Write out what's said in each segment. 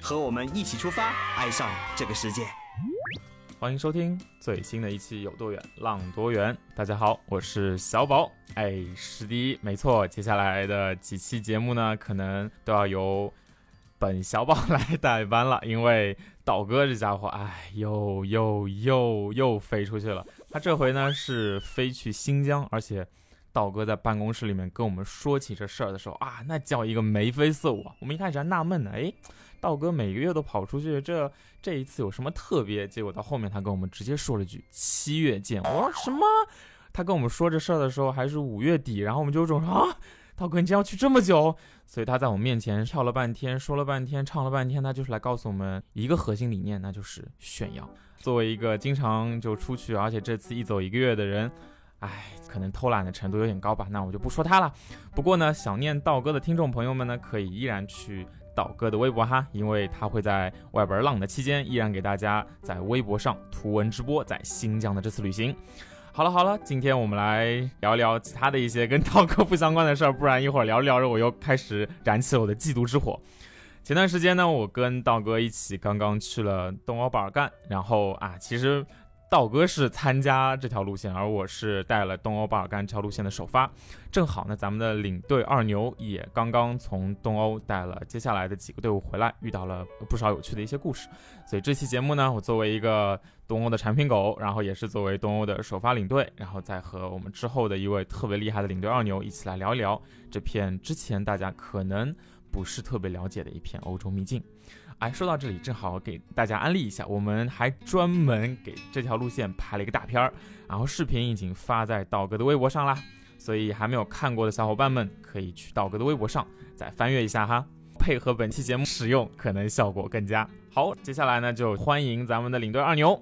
和我们一起出发，爱上这个世界。欢迎收听最新的一期《有多远浪多远》。大家好，我是小宝。哎，是的，没错。接下来的几期节目呢，可能都要由本小宝来代班了，因为道哥这家伙，哎，又又又又飞出去了。他这回呢是飞去新疆，而且道哥在办公室里面跟我们说起这事儿的时候啊，那叫一个眉飞色舞。我们一开始还纳闷呢，哎。道哥每个月都跑出去，这这一次有什么特别？结果到后面他跟我们直接说了句“七月见”。我说什么？他跟我们说这事儿的时候还是五月底，然后我们就说啊，道哥你这要去这么久？所以他在我们面前跳了半天，说了半天，唱了半天，他就是来告诉我们一个核心理念，那就是炫耀。作为一个经常就出去，而且这次一走一个月的人，哎，可能偷懒的程度有点高吧。那我就不说他了。不过呢，想念道哥的听众朋友们呢，可以依然去。道哥的微博哈，因为他会在外边浪的期间，依然给大家在微博上图文直播在新疆的这次旅行。好了好了，今天我们来聊聊其他的一些跟道哥不相关的事儿，不然一会儿聊着聊着我又开始燃起了我的嫉妒之火。前段时间呢，我跟道哥一起刚刚去了东欧巴尔干，然后啊，其实。道哥是参加这条路线，而我是带了东欧巴尔干这条路线的首发。正好呢，咱们的领队二牛也刚刚从东欧带了接下来的几个队伍回来，遇到了不少有趣的一些故事。所以这期节目呢，我作为一个东欧的产品狗，然后也是作为东欧的首发领队，然后再和我们之后的一位特别厉害的领队二牛一起来聊一聊这片之前大家可能不是特别了解的一片欧洲秘境。哎，说到这里，正好给大家安利一下，我们还专门给这条路线拍了一个大片儿，然后视频已经发在道哥的微博上啦，所以还没有看过的小伙伴们可以去道哥的微博上再翻阅一下哈，配合本期节目使用，可能效果更佳。好，接下来呢就欢迎咱们的领队二牛，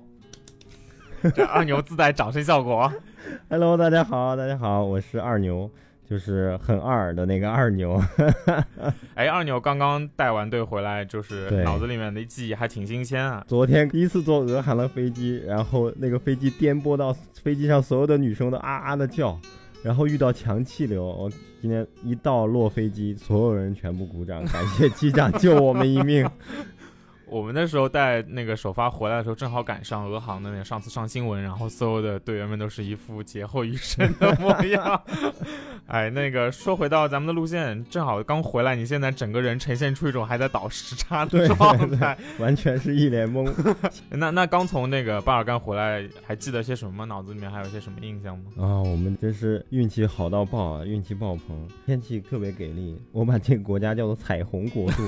这二牛自带掌声效果。Hello，大家好，大家好，我是二牛。就是很二的那个二牛，哎，二牛刚刚带完队回来，就是脑子里面的记忆还挺新鲜啊。昨天第一次坐俄航的飞机，然后那个飞机颠簸到飞机上所有的女生都啊啊的叫，然后遇到强气流，我今天一到落飞机，所有人全部鼓掌，感谢机长救我们一命。我们那时候带那个首发回来的时候，正好赶上俄航的那个上次上新闻，然后所有的队员们都是一副劫后余生的模样。哎，那个说回到咱们的路线，正好刚回来，你现在整个人呈现出一种还在倒时差的状态，完全是一脸懵。那那刚从那个巴尔干回来，还记得些什么吗？脑子里面还有些什么印象吗？啊，我们真是运气好到爆啊，运气爆棚，天气特别给力，我把这个国家叫做彩虹国度。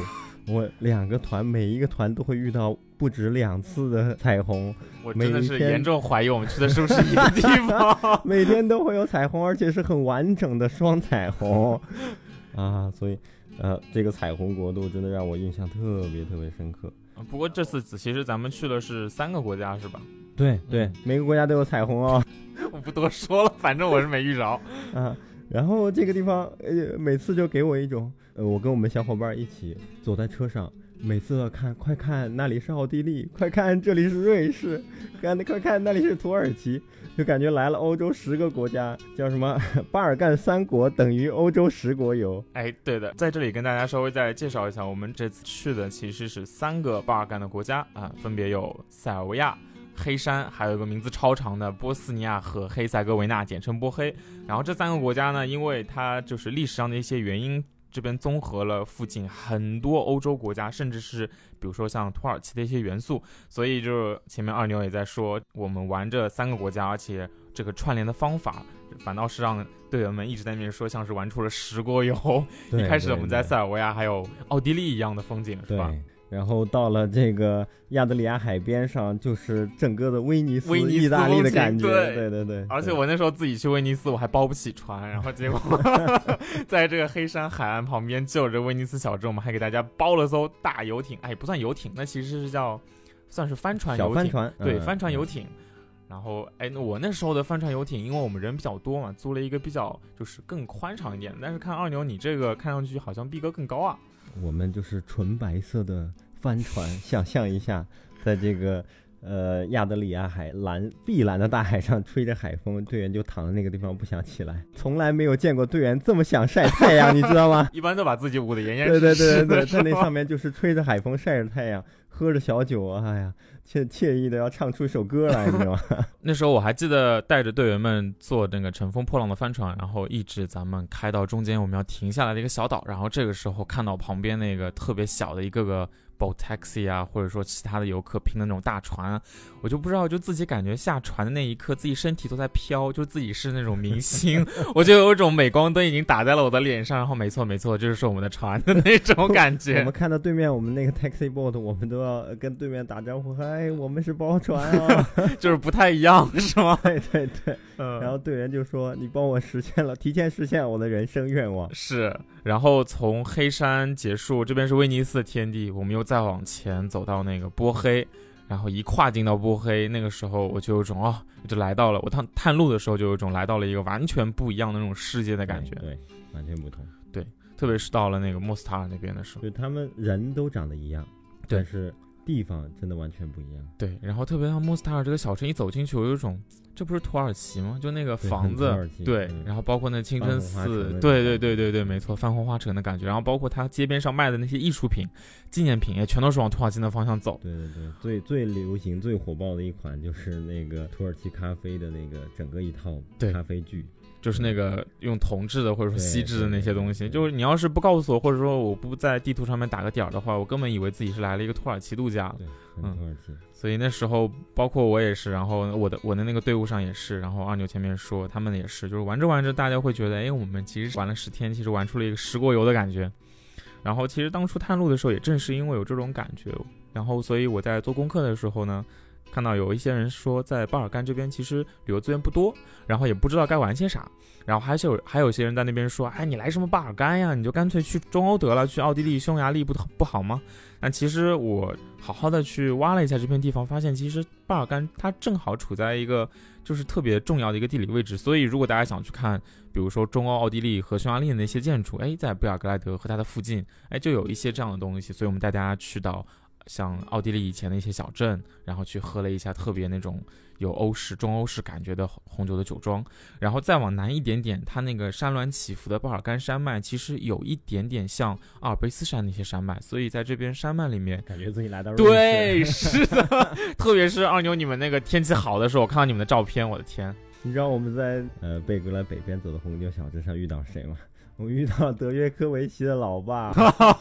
我两个团，每一个团都会遇到不止两次的彩虹。我真的是严重怀疑我们去的是不是一个地方。每天都会有彩虹，而且是很完整的双彩虹 啊！所以，呃，这个彩虹国度真的让我印象特别特别深刻。不过这次其实咱们去的是三个国家，是吧？对对，每个国家都有彩虹哦。我不多说了，反正我是没遇着。啊，然后这个地方，呃，每次就给我一种。呃，我跟我们小伙伴一起走在车上，每次看，快看那里是奥地利，快看这里是瑞士，看，快看那里是土耳其，就感觉来了欧洲十个国家，叫什么 巴尔干三国等于欧洲十国游。哎，对的，在这里跟大家稍微再介绍一下，我们这次去的其实是三个巴尔干的国家啊，分别有塞尔维亚、黑山，还有一个名字超长的波斯尼亚和黑塞哥维纳，简称波黑。然后这三个国家呢，因为它就是历史上的一些原因。这边综合了附近很多欧洲国家，甚至是比如说像土耳其的一些元素，所以就是前面二牛也在说，我们玩这三个国家，而且这个串联的方法，反倒是让队员们一直在那边说，像是玩出了十国游。一开始我们在塞尔维亚还有奥地利一样的风景，是吧？然后到了这个亚得里亚海边上，就是整个的威尼斯、威尼斯意大利的感觉。对对对。而且我那时候自己去威尼斯，我还包不起船，然后结果 在这个黑山海岸旁边就着威尼斯小镇，我们还给大家包了艘大游艇。哎，不算游艇，那其实是叫算是帆船小游艇，帆船，对，嗯帆船游艇。然后，哎，那我那时候的帆船游艇，因为我们人比较多嘛，租了一个比较就是更宽敞一点。但是看二牛，你这个看上去好像逼格更高啊。我们就是纯白色的帆船，想象一下，在这个呃亚得里亚海蓝碧蓝的大海上吹着海风，队员就躺在那个地方不想起来，从来没有见过队员这么想晒太阳，你知道吗？一般都把自己捂得严严对对实实的，对对对，在那上面就是吹着海风晒着太阳，喝着小酒，哎呀，惬惬意的要唱出一首歌来，你知道吗？那时候我还记得带着队员们坐那个乘风破浪的帆船，然后一直咱们开到中间我们要停下来的一个小岛，然后这个时候看到旁边那个特别小的一个个 boat taxi 啊，或者说其他的游客拼的那种大船啊，我就不知道，就自己感觉下船的那一刻，自己身体都在飘，就自己是那种明星，我就有一种镁光灯已经打在了我的脸上，然后没错没错，这就是我们的船的那种感觉我们。看到对面我们那个 taxi boat，我们都要跟对面打招呼，嗨，我们是包船啊，就是不太一样，是吗？对对对。嗯然后队员就说：“你帮我实现了，提前实现我的人生愿望。是，然后从黑山结束，这边是威尼斯的天地，我们又再往前走到那个波黑，然后一跨进到波黑，那个时候我就有种哦，我就来到了我探探路的时候就有种来到了一个完全不一样的那种世界”的感觉，对，完全不同。对特别是到了那个莫斯塔尔那边的时候，就他们人都长得一样，对。但是地方真的完全不一样。对，然后特别像莫斯塔尔这个小城一走进去，我有一种这不是土耳其吗？就那个房子对，嗯然后包括那清真寺对对对对对，没错，泛红花城的感觉，然后包括它街边上卖的那些艺术品、纪念品，也全都是往土耳其的方向走。对对对，最最流行、最火爆的一款就是那个土耳其咖啡的那个整个一套对咖啡具。就是那个用铜制的或者说锡制的那些东西，就是你要是不告诉我，或者说我不在地图上面打个点儿的话，我根本以为自己是来了一个土耳其度假。对，嗯土耳其。所以那时候包括我也是，然后我的我的那个队伍上也是，然后二牛前面说他们也是，就是玩着玩着，大家会觉得，哎，我们其实玩了十天，其实玩出了一个十国游的感觉。然后其实当初探路的时候，也正是因为有这种感觉，然后所以我在做功课的时候呢，看到有一些人说在巴尔干这边其实旅游资源不多，然后也不知道该玩些啥。然后还是有还有些人在那边说，哎，你来什么巴尔干呀？你就干脆去中欧得了，去奥地利、匈牙利不不好吗？但其实我好好的去挖了一下这片地方，发现其实巴尔干它正好处在一个就是特别重要的一个地理位置，所以如果大家想去看，比如说中欧、奥地利和匈牙利的那些建筑，哎，在布尔格莱德和它的附近，哎，就有一些这样的东西，所以我们带大家去到像奥地利以前的一些小镇，然后去喝了一下特别那种有欧式、中欧式感觉的红酒的酒庄，然后再往南一点点，它那个山峦起伏的巴尔干山脉，其实有一点点像阿尔卑斯山那些山脉，所以在这边山脉里面。感觉自己来到瑞对，士。是的，特别是二牛你们那个天气好的时候，我看到你们的照片，我的天，你知道我们在呃贝格莱北边走的红酒小镇上遇到谁吗？我遇到德约科维奇的老爸。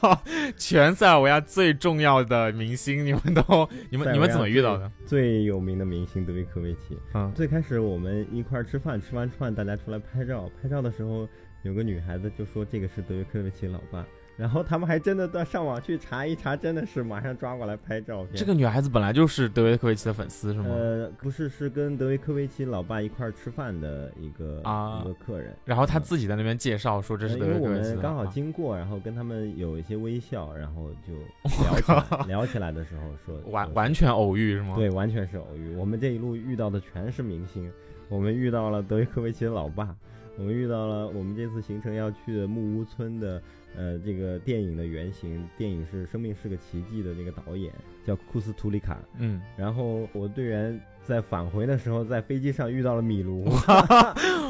全塞尔维亚最重要的明星，你们都你们你们怎么遇到的？最有名的明星德约科维奇。嗯，最开始我们一块儿吃饭，吃完饭大家出来拍照，拍照的时候有个女孩子就说这个是德约科维奇老爸，然后他们还真的到上网去查一查，真的是马上抓过来拍照片。这个女孩子本来就是德约科维奇的粉丝是吗？呃不是，是跟德约科维奇老爸一块儿吃饭的一个、啊一个客人。然后他嗯自己在那边介绍说这是德为科维奇的们刚好经过，然后跟他们有一些微笑，然后就聊起来，聊起来的时候说 说完完全偶遇是吗？对，完全是偶遇。我们这一路遇到的全是明星，我们遇到了德约科维奇的老爸，我们遇到了我们这次行程要去的木屋村的呃这个电影的原型，电影是《生命是个奇迹》的那个导演叫库斯图里卡。嗯，然后我队员在返回的时候，在飞机上遇到了米卢，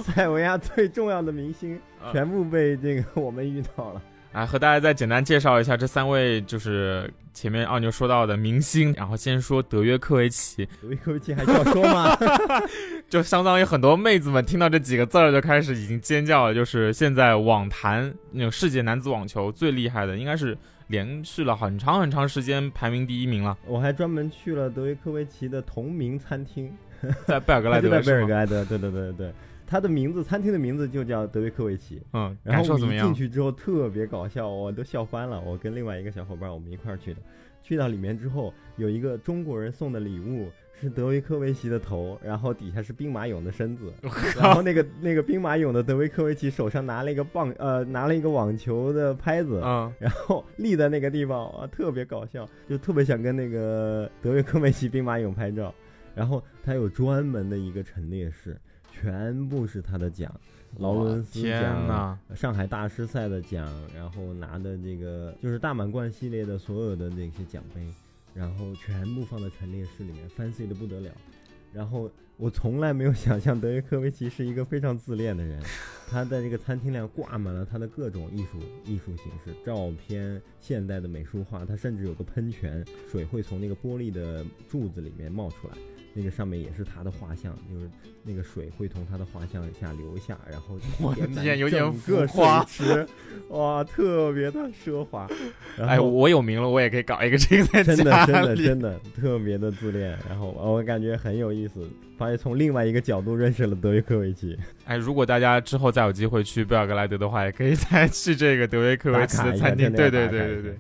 塞尔维亚最重要的明星啊全部被这个我们遇到了。来和大家再简单介绍一下这三位，就是前面二牛说到的明星。然后先说德约科维奇，德约科维奇还需要说吗？就相当于很多妹子们听到这几个字儿就开始已经尖叫了。就是现在网坛那种世界男子网球最厉害的，应该是连续了很长很长时间排名第一名了，我还专门去了德约科维奇的同名餐厅，在贝尔格莱德 在贝？尔格莱德，对对对对对。他的名字，餐厅的名字就叫德维科维奇。嗯，然后我们进感受怎么样？去之后特别搞笑，我都笑翻了。我跟另外一个小伙伴我们一块儿去的，去到里面之后，有一个中国人送的礼物是德维科维奇的头，然后底下是兵马俑的身子，然后那个那个兵马俑的德维科维奇手上拿了一个棒呃拿了一个网球的拍子，嗯，然后立在那个地方啊，特别搞笑，就特别想跟那个德维科维奇兵马俑拍照。然后他有专门的一个陈列室，全部是他的奖，劳伦斯奖、呐，上海大师赛的奖，然后拿的这个就是大满贯系列的所有的那些奖杯，然后全部放在陈列室里面，fancy 的不得了。然后我从来没有想象德约科维奇是一个非常自恋的人，他在这个餐厅里挂满了他的各种艺术艺术形式，照片、现代的美术画，他甚至有个喷泉，水会从那个玻璃的柱子里面冒出来。那个上面也是他的画像，就是那个水会从他的画像下流下，然后 我的天有点浮夸，哇，特别的奢华。哎，我有名了，我也可以搞一个这个在真的家真的真的特别的自恋，然后我感觉很有意思，发现从另外一个角度认识了德约科维奇。哎，如果大家之后再有机会去贝尔格莱德的话，也可以 再去这个德约科维奇的餐厅。对对对对对。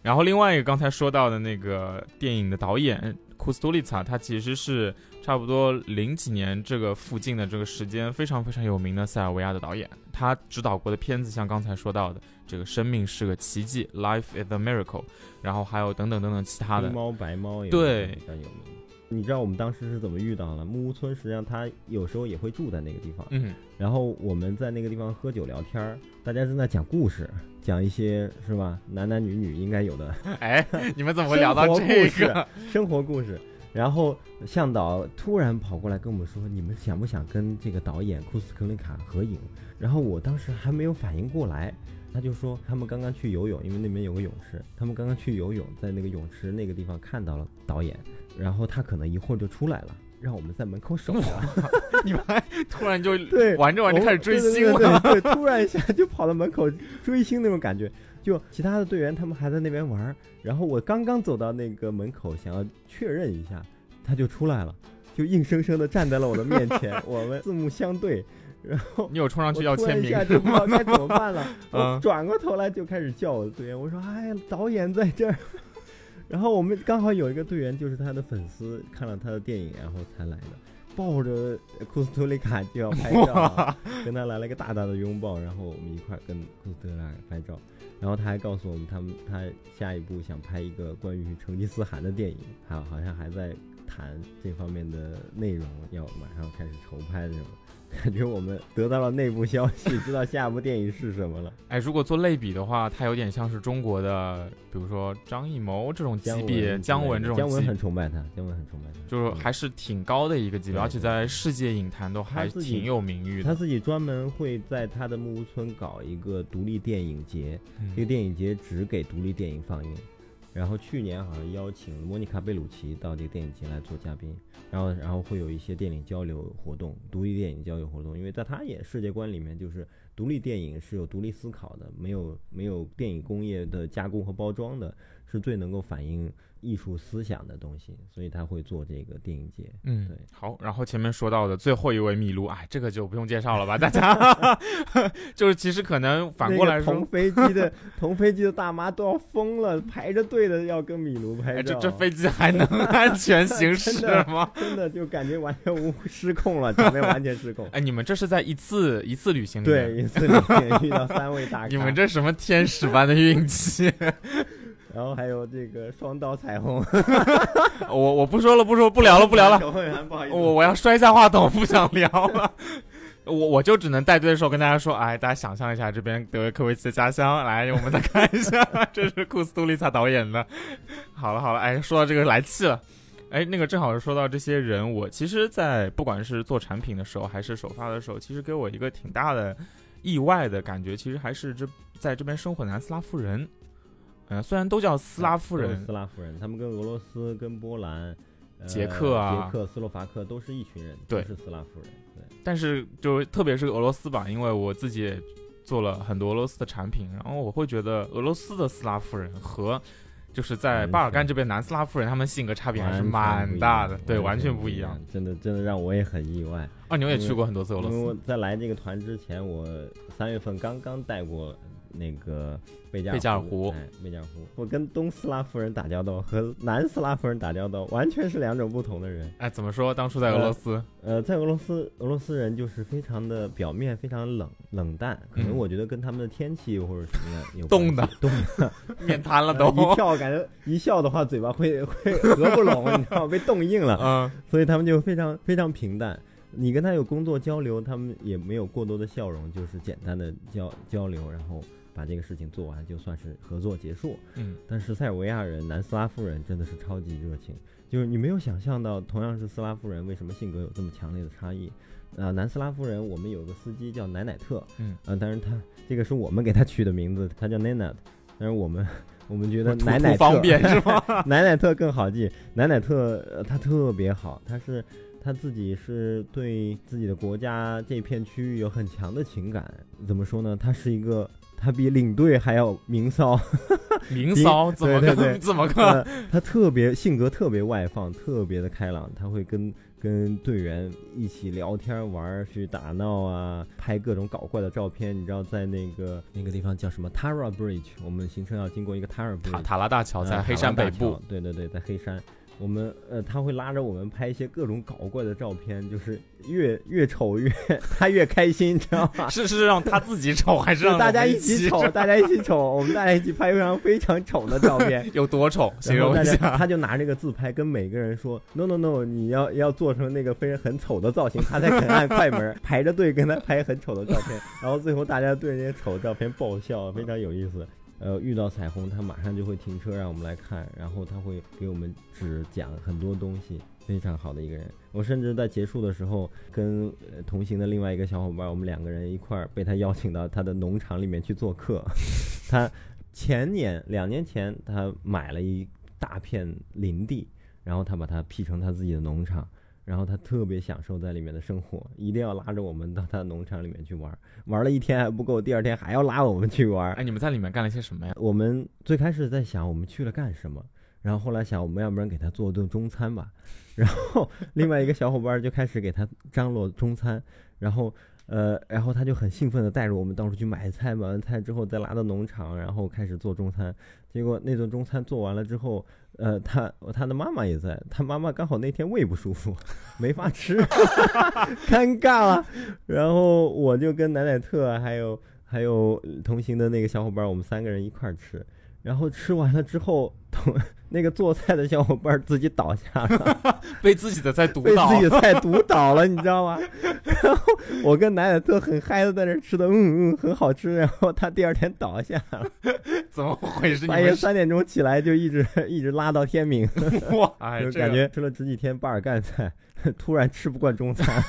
然后另外一个刚才说到的那个电影的导演库斯图利茨，他其实是差不多零几年这个附近的这个时间非常非常有名的塞尔维亚的导演。他指导过的片子像刚才说到的这个《生命是个奇迹》（Life is a Miracle），然后还有等等等等其他的黑。猫白猫也对非常有名。你知道我们当时是怎么遇到的？木屋村实际上他有时候也会住在那个地方，嗯，然后我们在那个地方喝酒聊天儿，大家正在讲故事，讲一些是吧？男男女女应该有的 哎，你们怎么会聊到这个？生活故事。然后向导突然跑过来跟我们说：“你们想不想跟这个导演库斯克林卡合影？”然后我当时还没有反应过来，他就说他们刚刚去游泳，因为那边有个泳池，他们刚刚去游泳，在那个泳池那个地方看到了导演，然后他可能一会儿就出来了，让我们在门口守着。你们还突然就 对，玩着玩着开始追星对对对了。突然一下就跑到门口追星那种感觉。就其他的队员他们还在那边玩儿，然后我刚刚走到那个门口想要确认一下，他就出来了，就硬生生的站在了我的面前，我们四目相对，然后你有冲上去要签名一下就不知道该怎么办了，我嗯转过头来就开始叫我的队员，我说：“哎，导演在这儿。”然后我们刚好有一个队员就是他的粉丝，看了他的电影然后才来的，抱着库斯托里卡就要拍照，跟他来了一个大大的拥抱，然后我们一块儿跟库斯托里卡拍照。然后他还告诉我们，他们他下一步想拍一个关于成吉思汗的电影，还好像还在谈这方面的内容，要马上开始筹拍的这种。感觉我们得到了内部消息，知道下一部电影是什么了。哎，如果做类比的话，它有点像是中国的，比如说张艺谋这种级姜别，文姜文这种姜文很崇拜他，姜文很崇拜他，就是嗯还是挺高的一个级别，而且在世界影坛都还挺有名誉的。他自己专门会在他的木屋村搞一个独立电影节，这个嗯电影节只给独立电影放映。然后去年好像邀请莫妮卡贝鲁奇到这个电影节来做嘉宾，然后然后会有一些电影交流活动，独立电影交流活动，因为在他也世界观里面，就是独立电影是有独立思考的，没有没有电影工业的加工和包装的，是最能够反映艺术思想的东西，所以他会做这个电影节。嗯对，好。然后前面说到的最后一位米卢，哎，这个就不用介绍了吧？大家 就是其实可能反过来说同，飞机的同飞机的大妈都要疯了，排着队的要跟米卢拍哎，照。这这飞机还能 安全行驶吗？真的就感觉完全无失控了，准备完全失控。哎，你们这是在一次一次旅行里面对，一次旅行遇到三位大哥，你们这什么天使般的运气？然后还有这个双刀彩虹，我我不说了，不说不聊了，不聊了。球会员不好意思，我我要摔下话筒，不想聊了。我我就只能带队的时候跟大家说，哎，大家想象一下这边德维科维奇的家乡，来，我们再看一下，这是库斯图利萨导演的。好了好了，哎，说到这个来气了。哎，那个正好是说到这些人，我其实，在不管是做产品的时候，还是首发的时候，其实给我一个挺大的意外的感觉，其实还是这在这边生活的南斯拉夫人。呃，虽然都叫斯拉夫人，斯拉夫人，他们跟俄罗斯、跟波兰、呃捷克啊捷克、斯洛伐克都是一群人，对都是斯拉夫人，对。但是就特别是俄罗斯吧，因为我自己也做了很多俄罗斯的产品，然后我会觉得俄罗斯的斯拉夫人和就是在巴尔干这边南斯拉夫人，他们性格差别还是蛮大的，对，完全不一样。真的，真的让我也很意外。啊，你们也去过很多次俄罗斯？因为在来这个团之前，我三月份刚刚带过。那个贝加贝加尔湖，贝加尔湖，我跟东斯拉夫人打交道和南斯拉夫人打交道，完全是两种不同的人。哎，怎么说？当初在俄罗斯，呃，在俄罗斯，俄罗斯人就是非常的表面非常冷冷淡，可能我觉得跟他们的天气或者什么样有冻的。冻的。面瘫了都，一跳感觉一笑的话嘴巴会会合不拢，你知道被冻硬了，嗯，所以他们就非常非常平淡。你跟他有工作交流，他们也没有过多的笑容，就是简单的交交流，然后。把这个事情做完，就算是合作结束。嗯，但是塞尔维亚人、南斯拉夫人真的是超级热情，就是你没有想象到，同样是斯拉夫人，为什么性格有这么强烈的差异？啊，南斯拉夫人，我们有个司机叫奶奶特，嗯，啊，当然他这个是我们给他取的名字，他叫奶奶，但是我们我们觉得奶奶特方便 是吗？奶奶特更好记，奶奶特他特别好，他是他自己是对自己的国家这片区域有很强的情感，怎么说呢？他是一个。他比领队还要明骚，明骚怎么对对怎么个？他特别性格特别外放，特别的开朗。他会跟跟队员一起聊天玩，去打闹啊，拍各种搞怪的照片。你知道在那个那个地方叫什么 Tara Bridge？我们行程要经过一个 Tara Bridge，塔塔拉大桥在黑山北部。对对对，在黑山。我们呃，他会拉着我们拍一些各种搞怪的照片，就是越越丑越 他越开心，知道吗？是是让他自己丑，还是让大家一起丑？大家一起丑，我们大家一起拍一张非常丑的照片。有多丑？形容一下。他就拿这个自拍，跟每个人说：“No No No，你要要做成那个非常很丑的造型，他才肯按快门排着队跟他拍很丑的照片。”然后最后大家对那些丑照片爆笑，非常有意思。呃，遇到彩虹，他马上就会停车让我们来看，然后他会给我们指讲很多东西，非常好的一个人。我甚至在结束的时候，跟同行的另外一个小伙伴，我们两个人一块儿被他邀请到他的农场里面去做客。他前年两年前，他买了一大片林地，然后他把它辟成他自己的农场。然后他特别享受在里面的生活，一定要拉着我们到他的农场里面去玩，玩了一天还不够，第二天还要拉我们去玩。哎，你们在里面干了些什么呀？我们最开始在想我们去了干什么，然后后来想我们要不然给他做顿中餐吧，然后另外一个小伙伴就开始给他张罗中餐，然后呃，然后他就很兴奋的带着我们到处去买菜，买完菜之后再拉到农场，然后开始做中餐。结果那顿中餐做完了之后。呃，他他的妈妈也在，他妈妈刚好那天胃不舒服，没法吃，尴尬了。然后我就跟奶奶特还有还有同行的那个小伙伴，我们三个人一块儿吃。然后吃完了之后，同那个做菜的小伙伴自己倒下了，被自己的菜毒倒，被自己的菜毒 倒了，你知道吗？然后我跟奶奶特很嗨的在那吃的，嗯嗯，很好吃。然后他第二天倒下了，怎么回事？半夜三点钟起来就一直一直拉到天明，哇！就感觉吃了十几天巴尔干菜。突然吃不惯中餐，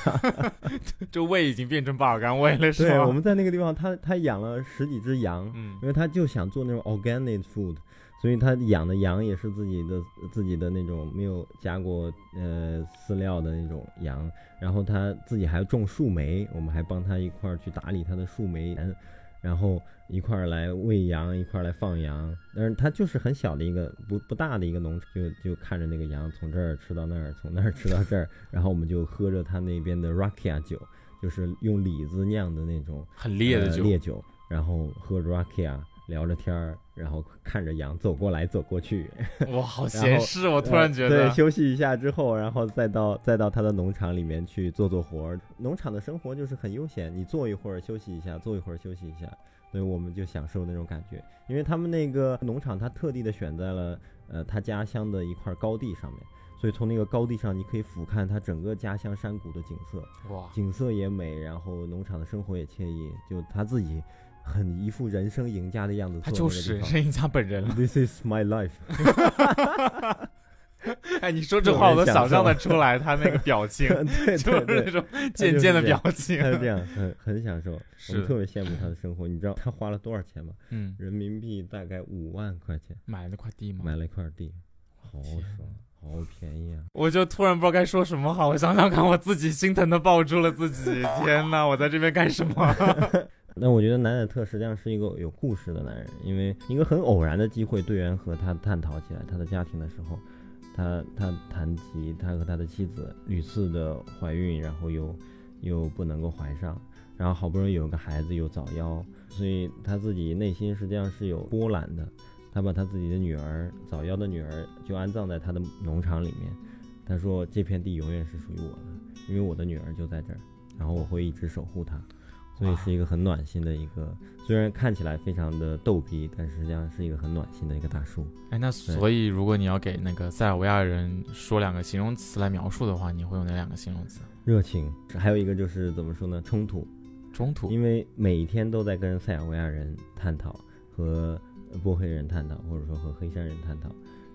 这胃已经变成巴尔干胃了，是吧？对，我们在那个地方，他他养了十几只羊，嗯，因为他就想做那种 organic food，所以他养的羊也是自己的自己的那种没有加过呃饲料的那种羊，然后他自己还种树莓，我们还帮他一块儿去打理他的树莓园。然后一块儿来喂羊，一块儿来放羊，但是它就是很小的一个不不大的一个农场，就就看着那个羊从这儿吃到那儿，从那儿吃到这儿，然后我们就喝着他那边的 rakia 酒，就是用李子酿的那种很烈的酒，烈酒，然后喝着 rakia 聊着天儿，然后看着羊走过来走过去，哇，好 闲适！我突然觉得，对，休息一下之后，然后再到再到他的农场里面去做做活儿。农场的生活就是很悠闲，你坐一会儿休息一下，坐一会儿休息一下，所以我们就享受那种感觉。因为他们那个农场，他特地的选在了呃他家乡的一块高地上面，所以从那个高地上，你可以俯瞰他整个家乡山谷的景色，哇，景色也美，然后农场的生活也惬意，就他自己。很一副人生赢家的样子，他就是人生赢家本人了。This is my life。哎，你说这话我都想象的出来，他那个表情，对，就是那种贱贱的表情，他是这样，很很享受，我们特别羡慕他的生活。你知道他花了多少钱吗？嗯，人民币大概五万块钱买了块地吗？买了一块地，好爽，好便宜啊！我就突然不知道该说什么好，我想想看，我自己心疼的抱住了自己。天哪，我在这边干什么？那我觉得南乃特实际上是一个有故事的男人，因为一个很偶然的机会，队员和他探讨起来他的家庭的时候，他他谈及他和他的妻子屡次的怀孕，然后又又不能够怀上，然后好不容易有个孩子又早夭，所以他自己内心实际上是有波澜的。他把他自己的女儿早夭的女儿就安葬在他的农场里面，他说这片地永远是属于我的，因为我的女儿就在这儿，然后我会一直守护她。所以是一个很暖心的一个，虽然看起来非常的逗逼，但实际上是一个很暖心的一个大叔。哎，那所以如果你要给那个塞尔维亚人说两个形容词来描述的话，你会用哪两个形容词？热情，还有一个就是怎么说呢？冲突，冲突。因为每一天都在跟塞尔维亚人探讨，和波黑人探讨，或者说和黑山人探讨。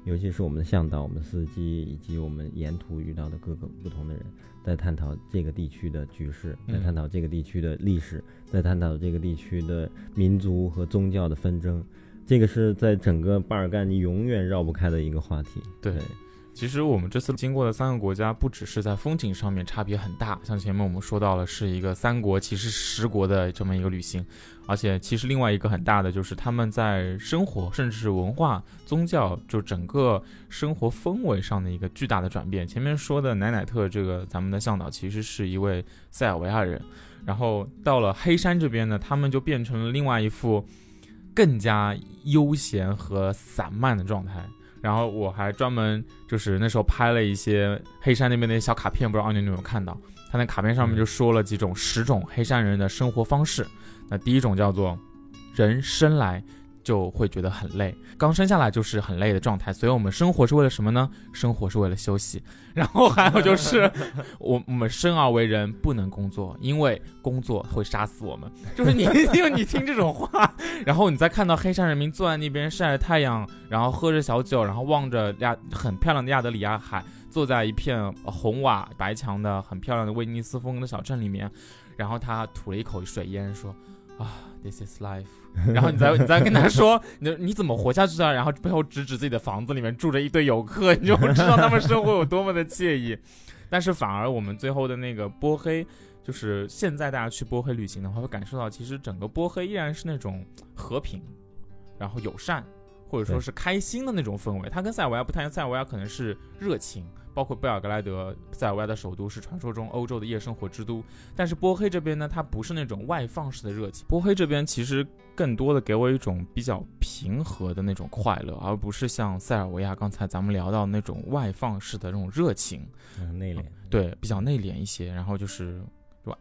尤其是我们的向导、我们的司机以及我们沿途遇到的各个不同的人，在探讨这个地区的局势，在探讨这个地区的历史，在探讨这个地区的民族和宗教的纷争。这个是在整个巴尔干你永远绕不开的一个话题。对。其实我们这次经过的三个国家，不只是在风景上面差别很大，像前面我们说到了是一个三国其实十国的这么一个旅行，而且其实另外一个很大的就是他们在生活，甚至是文化、宗教，就整个生活氛围上的一个巨大的转变。前面说的奶奶特这个咱们的向导其实是一位塞尔维亚人，然后到了黑山这边呢，他们就变成了另外一副更加悠闲和散漫的状态。然后我还专门就是那时候拍了一些黑山那边的小卡片，不知道二牛有没有看到？他那卡片上面就说了几种十种黑山人的生活方式。那第一种叫做人生来。就会觉得很累，刚生下来就是很累的状态，所以我们生活是为了什么呢？生活是为了休息。然后还有就是，我我们生而为人不能工作，因为工作会杀死我们。就是你，因为你听这种话，然后你再看到黑山人民坐在那边晒着太阳，然后喝着小酒，然后望着亚很漂亮的亚德里亚海，坐在一片红瓦白墙的很漂亮的威尼斯风的小镇里面，然后他吐了一口水烟，说。啊，This is life。然后你再你再跟他说，你你怎么活下去的？然后背后指指自己的房子里面住着一堆游客，你就知道他们生活有多么的惬意。但是反而我们最后的那个波黑，就是现在大家去波黑旅行的话，会感受到其实整个波黑依然是那种和平，然后友善，或者说是开心的那种氛围。它跟塞尔维亚不太一样，塞尔维亚可能是热情。包括贝尔格莱德，塞尔维亚的首都是传说中欧洲的夜生活之都。但是波黑这边呢，它不是那种外放式的热情。波黑这边其实更多的给我一种比较平和的那种快乐，而不是像塞尔维亚刚才咱们聊到那种外放式的那种热情，内敛。对，比较内敛一些。然后就是。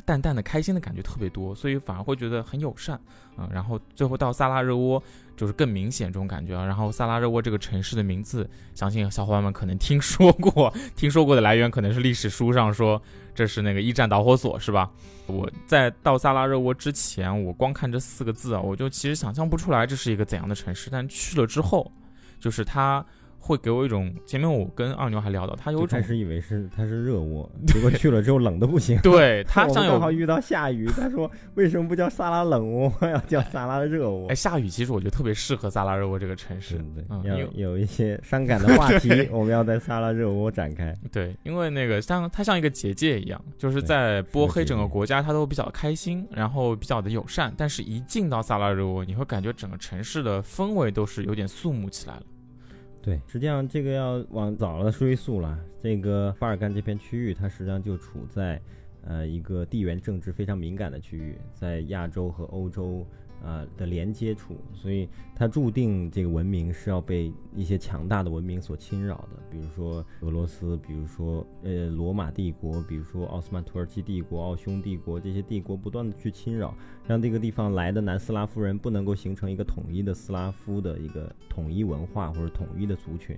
淡淡的开心的感觉特别多，所以反而会觉得很友善，嗯，然后最后到萨拉热窝就是更明显这种感觉啊。然后萨拉热窝这个城市的名字，相信小伙伴们可能听说过，听说过的来源可能是历史书上说这是那个一战导火索，是吧？我在到萨拉热窝之前，我光看这四个字啊，我就其实想象不出来这是一个怎样的城市，但去了之后，就是它。会给我一种，前面我跟二牛还聊到，他有种开始以为是他是热窝，结果去了之后冷的不行。对他像正好遇到下雨，他说为什么不叫萨拉冷窝，要叫萨拉热窝？哎，下雨其实我觉得特别适合萨拉热窝这个城市，对，有有一些伤感的 话题，我们要在萨拉热窝展开。对，因为那个像它像一个结界一样，就是在波黑整个国家，它都比较开心，然后比较的友善，但是一进到萨拉热窝，你会感觉整个城市的氛围都是有点肃穆起来了。对，实际上这个要往早了追溯了。这个巴尔干这片区域，它实际上就处在，呃，一个地缘政治非常敏感的区域，在亚洲和欧洲。啊的连接处，所以它注定这个文明是要被一些强大的文明所侵扰的，比如说俄罗斯，比如说呃罗马帝国，比如说奥斯曼土耳其帝国、奥匈帝国这些帝国不断的去侵扰，让这个地方来的南斯拉夫人不能够形成一个统一的斯拉夫的一个统一文化或者统一的族群，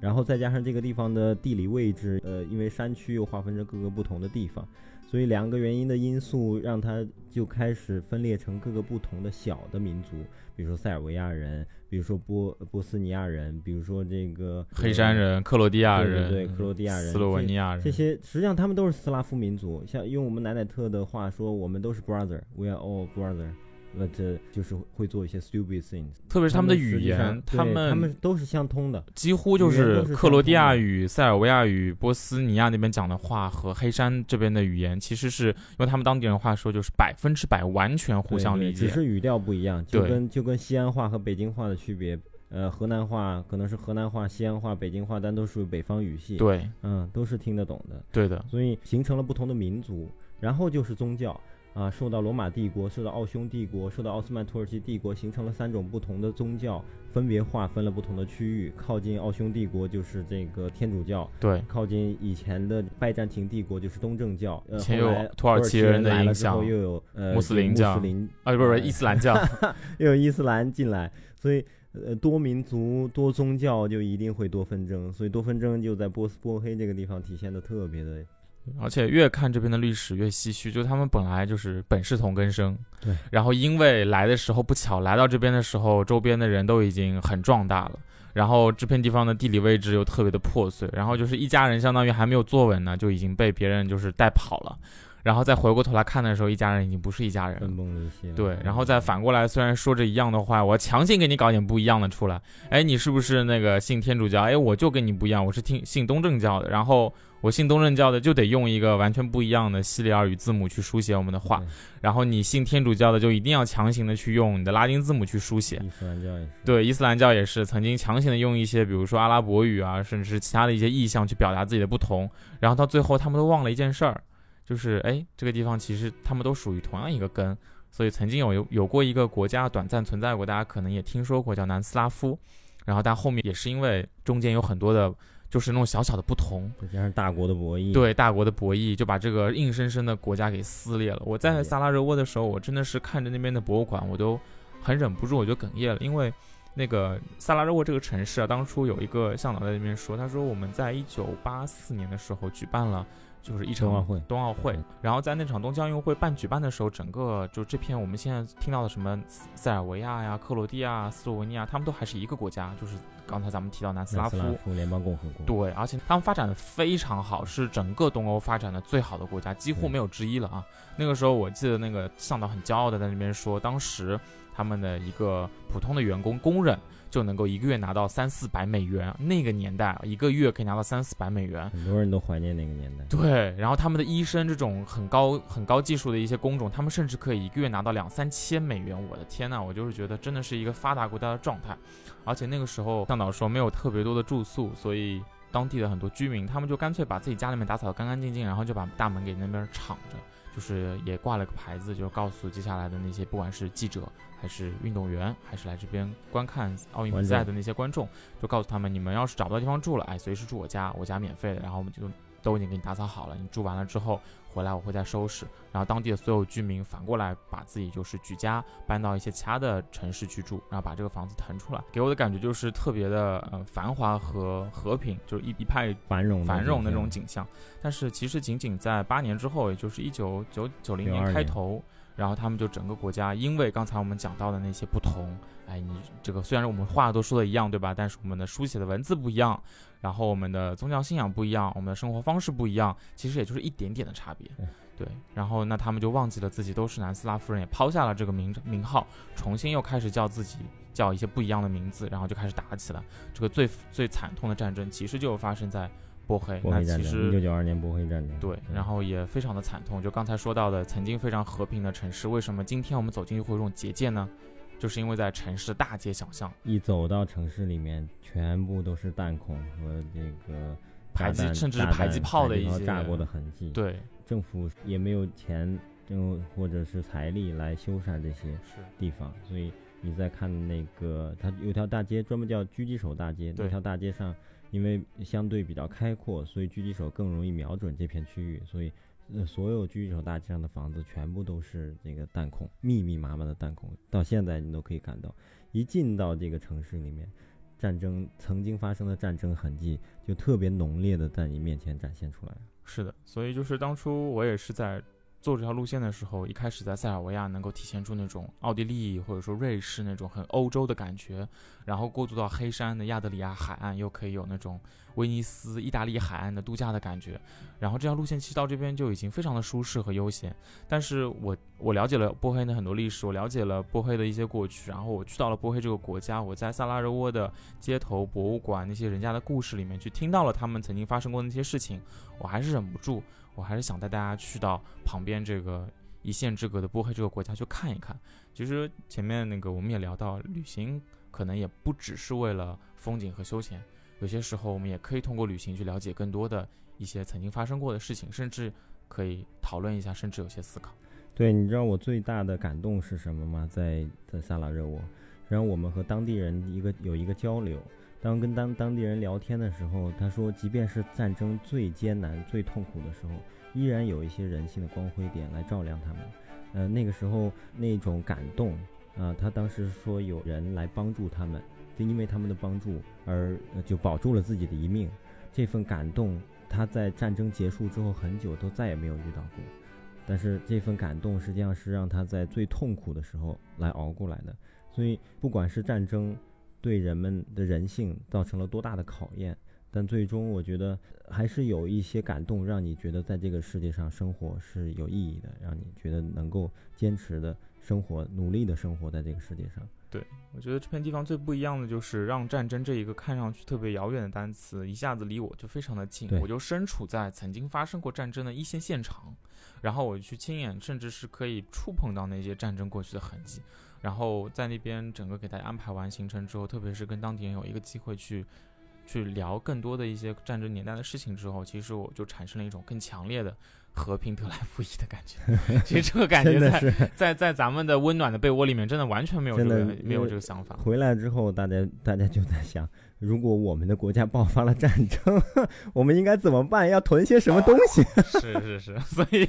然后再加上这个地方的地理位置，呃，因为山区又划分成各个不同的地方。所以两个原因的因素，让它就开始分裂成各个不同的小的民族，比如说塞尔维亚人，比如说波波斯尼亚人，比如说这个黑山人、克罗地亚人，对克罗地亚人、斯洛文尼亚人，这些实际上他们都是斯拉夫民族。像用我们奶奶特的话说，我们都是 brother，we are all brother。呃，这就是会做一些 stupid things。特别是他们的语言他们，他他们都是相通的。几乎就是克罗地亚语、塞尔维亚语、波斯尼亚那边讲的话和黑山这边的语言，其实是用他们当地人话说，就是百分之百完全互相理解。只是语调不一样，就跟就跟西安话和北京话的区别。呃，河南话可能是河南话、西安话、北京话，但都属于北方语系。，对嗯，都是听得懂的。对的，所以形成了不同的民族，然后就是宗教啊，受到罗马帝国、受到奥匈帝国、受到奥斯曼土耳其帝国，形成了三种不同的宗教，分别划分了不同的区域。靠近奥匈帝国就是这个天主教，对靠近以前的拜占庭帝国就是东正教，呃，前有土耳其人的来了影响之后又有呃穆斯林穆教斯林啊，不是不是呃伊斯兰教，又有伊斯兰进来，所以呃多民族多宗教就一定会多纷争，所以多纷争就在波斯波黑这个地方体现的特别的而且越看这边的历史越唏嘘，就他们本来就是本是同根生，对，然后因为来的时候不巧，来到这边的时候，周边的人都已经很壮大了，然后这片地方的地理位置又特别的破碎，然后就是一家人相当于还没有坐稳呢，就已经被别人就是带跑了，然后再回过头来看的时候，一家人已经不是一家人了分。崩离析了。对，然后再反过来，虽然说着一样的话，我强行给你搞点不一样的出来。哎，你是不是那个信天主教？哎，我就跟你不一样，我是听信东正教的。然后我信东正教的，就得用一个完全不一样的西里尔语字母去书写我们的话。然后你信天主教的，就一定要强行的去用你的拉丁字母去书写。伊斯兰教也是。对，伊斯兰教也是曾经强行的用一些，比如说阿拉伯语啊，甚至是其他的一些意象去表达自己的不同。然后到最后，他们都忘了一件事儿，就是哎，这个地方其实他们都属于同样一个根。所以曾经有有有过一个国家短暂存在过，大家可能也听说过，叫南斯拉夫。然后但后面也是因为中间有很多的，就是那种小小的不同，再加上大国的博弈，对大国的博弈，就把这个硬生生的国家给撕裂了。我在萨拉热窝的时候，我真的是看着那边的博物馆，我都很忍不住，我就哽咽了，因为那个萨拉热窝这个城市啊，当初有一个向导在那边说，他说我们在一九八四年的时候举办了。就是一场冬奥会冬奥会，然后在那场冬季奥运会办举办的时候，整个就这片我们现在听到的什么塞尔维亚呀、克罗地亚、斯洛文尼亚，他们都还是一个国家，就是刚才咱们提到南斯拉夫，斯拉夫联邦共和国。对，而且他们发展的非常好，是整个东欧发展的最好的国家，几乎没有之一了啊。那个时候我记得那个向导很骄傲的在那边说，当时他们的一个普通的员工工人就能够一个月拿到三四百美元，那个年代一个月可以拿到三四百美元。很多人都怀念那个年代。对，然后他们的医生这种很高很高技术的一些工种，他们甚至可以一个月拿到两三千美元。我的天呐，我就是觉得真的是一个发达国家的状态。而且那个时候向导说没有特别多的住宿，所以当地的很多居民他们就干脆把自己家里面打扫得干干净净，然后就把大门给那边敞着，就是也挂了个牌子，就告诉接下来的那些不管是记者还是运动员，还是来这边观看奥运比赛的那些观众，就告诉他们，你们要是找不到地方住了，哎，随时住我家，我家免费的，然后我们就都已经给你打扫好了，你住完了之后回来我会再收拾。然后当地的所有居民反过来把自己就是举家搬到一些其他的城市去住，然后把这个房子腾出来，给我的感觉就是特别的呃繁华和和平，就是一一派繁荣繁荣的那种景景象。但是其实仅仅在八年之后，也就是一九九九零年92年开头，然后他们就整个国家，因为刚才我们讲到的那些不同，哎，你这个虽然我们话都说的一样，对吧？但是我们的书写的文字不一样，然后我们的宗教信仰不一样，我们的生活方式不一样，其实也就是一点点的差别。对，然后那他们就忘记了自己都是南斯拉夫人，也抛下了这个名名号，重新又开始叫自己叫一些不一样的名字，然后就开始打起来。这个最最惨痛的战争其实就发生在波黑，那波黑战争，一其实九九二年波黑战争。对，然后也非常的惨痛。就刚才说到的，曾经非常和平的城市，为什么今天我们走进去会有这种结界呢？就是因为在城市的大街小巷，一走到城市里面，全部都是弹孔和这个排击甚至是炸弹迫击炮的一些炸过的痕迹。，对，政府也没有钱，就或者是财力来修缮这些，地方，所以你在看那个，它有条大街专门叫狙击手大街，那条大街上因为相对比较开阔，所以狙击手更容易瞄准这片区域，所以。所有狙击手大街上的房子全部都是这个弹孔，密密麻麻的弹孔，到现在你都可以看到。一进到这个城市里面，战争曾经发生的战争痕迹就特别浓烈的在你面前展现出来。是的。所以就是当初我也是在做这条路线的时候，一开始在塞尔维亚能够体现出那种奥地利或者说瑞士那种很欧洲的感觉，然后过渡到黑山的亚得里亚海岸，又可以有那种威尼斯、意大利海岸的度假的感觉。然后这条路线其实到这边就已经非常的舒适和悠闲。但是我我了解了波黑的很多历史，我了解了波黑的一些过去，然后我去到了波黑这个国家，我在萨拉热窝的街头、博物馆那些人家的故事里面去听到了他们曾经发生过那些事情，我还是忍不住，我还是想带大家去到旁边这个。一线之隔的波黑这个国家去看一看。其实前面那个我们也聊到，旅行可能也不只是为了风景和休闲，有些时候我们也可以通过旅行去了解更多的一些曾经发生过的事情，甚至可以讨论一下，甚至有些思考。对，你知道我最大的感动是什么吗？在在萨拉热窝，然后我们和当地人一个有一个交流，当跟当当地人聊天的时候，他说，即便是战争最艰难、最痛苦的时候。依然有一些人性的光辉点来照亮他们，呃，那个时候那种感动，啊，他当时说有人来帮助他们，就因为他们的帮助而就保住了自己的一命，这份感动他在战争结束之后很久都再也没有遇到过，但是这份感动实际上是让他在最痛苦的时候来熬过来的，所以不管是战争对人们的人性造成了多大的考验。但最终，我觉得还是有一些感动，让你觉得在这个世界上生活是有意义的，让你觉得能够坚持的生活、努力的生活在这个世界上。对我觉得这片地方最不一样的就是让战争这一个看上去特别遥远的单词，一下子离我就非常的近，我就身处在曾经发生过战争的一线现场，然后我去亲眼，甚至是可以触碰到那些战争过去的痕迹，然后在那边整个给大家安排完行程之后，特别是跟当地人有一个机会去。去聊更多的一些战争年代的事情之后，其实我就产生了一种更强烈的和平得来不易的感觉。其实这个感觉在在在咱们的温暖的被窝里面，真的完全没有这个没有这个想法。回来之后，大家大家就在想，如果我们的国家爆发了战争，我们应该怎么办？要囤些什么东西？是 是是，所以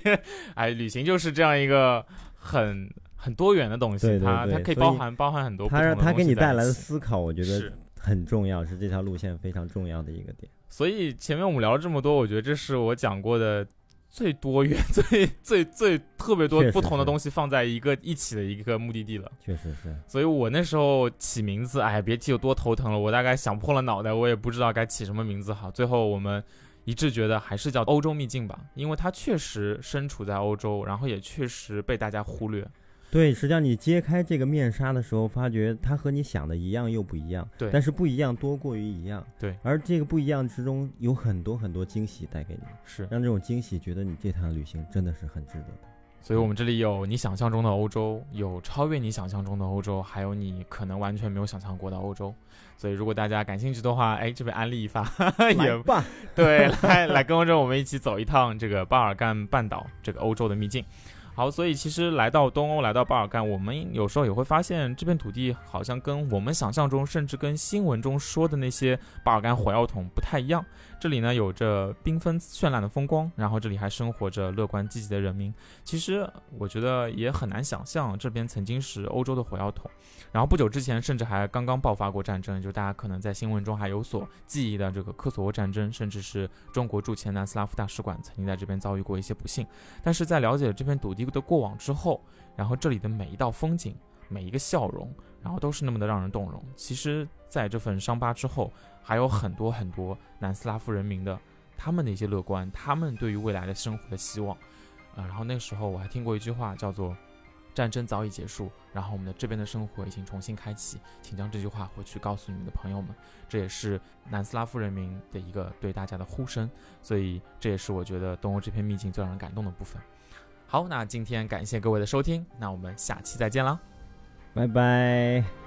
哎，旅行就是这样一个很很多元的东西，它它可以包含包含很多。它它给你带来的思考，我觉得。很重要，是这条路线非常重要的一个点。所以前面我们聊了这么多，我觉得这是我讲过的最多元、最最最特别多不同的东西放在一个一起的一个目的地了。确实是。所以我那时候起名字，哎，别提有多头疼了。我大概想破了脑袋，我也不知道该起什么名字好。最后我们一致觉得还是叫欧洲秘境吧，因为它确实身处在欧洲，然后也确实被大家忽略。对，实际上你揭开这个面纱的时候，发觉它和你想的一样又不一样。对，但是不一样多过于一样。对，而这个不一样之中有很多很多惊喜带给你，是让这种惊喜觉得你这趟旅行真的是很值得的。所以我们这里有你想象中的欧洲，有超越你想象中的欧洲，还有你可能完全没有想象过的欧洲。所以如果大家感兴趣的话，哎，这边安利一发也棒。对，来来跟着我们一起走一趟这个巴尔干半岛这个欧洲的秘境。好，所以其实来到东欧，来到巴尔干，我们有时候也会发现，这片土地好像跟我们想象中，甚至跟新闻中说的那些巴尔干火药桶不太一样。这里呢，有着缤纷绚烂的风光，然后这里还生活着乐观积极的人民。其实我觉得也很难想象，这边曾经是欧洲的火药桶。然后不久之前，甚至还刚刚爆发过战争，就大家可能在新闻中还有所记忆的这个科索沃战争，甚至是中国驻前南斯拉夫大使馆曾经在这边遭遇过一些不幸。但是在了解了这片土地的过往之后，然后这里的每一道风景，每一个笑容，然后都是那么的让人动容。其实，在这份伤疤之后，还有很多很多南斯拉夫人民的他们的一些乐观，他们对于未来的生活的希望。啊，然后那个时候我还听过一句话，叫做。战争早已结束，然后我们的这边的生活已经重新开启，请将这句话回去告诉你们的朋友们，这也是南斯拉夫人民的一个对大家的呼声，所以这也是我觉得东欧这片秘境最让人感动的部分。好，那今天感谢各位的收听，那我们下期再见了，拜拜。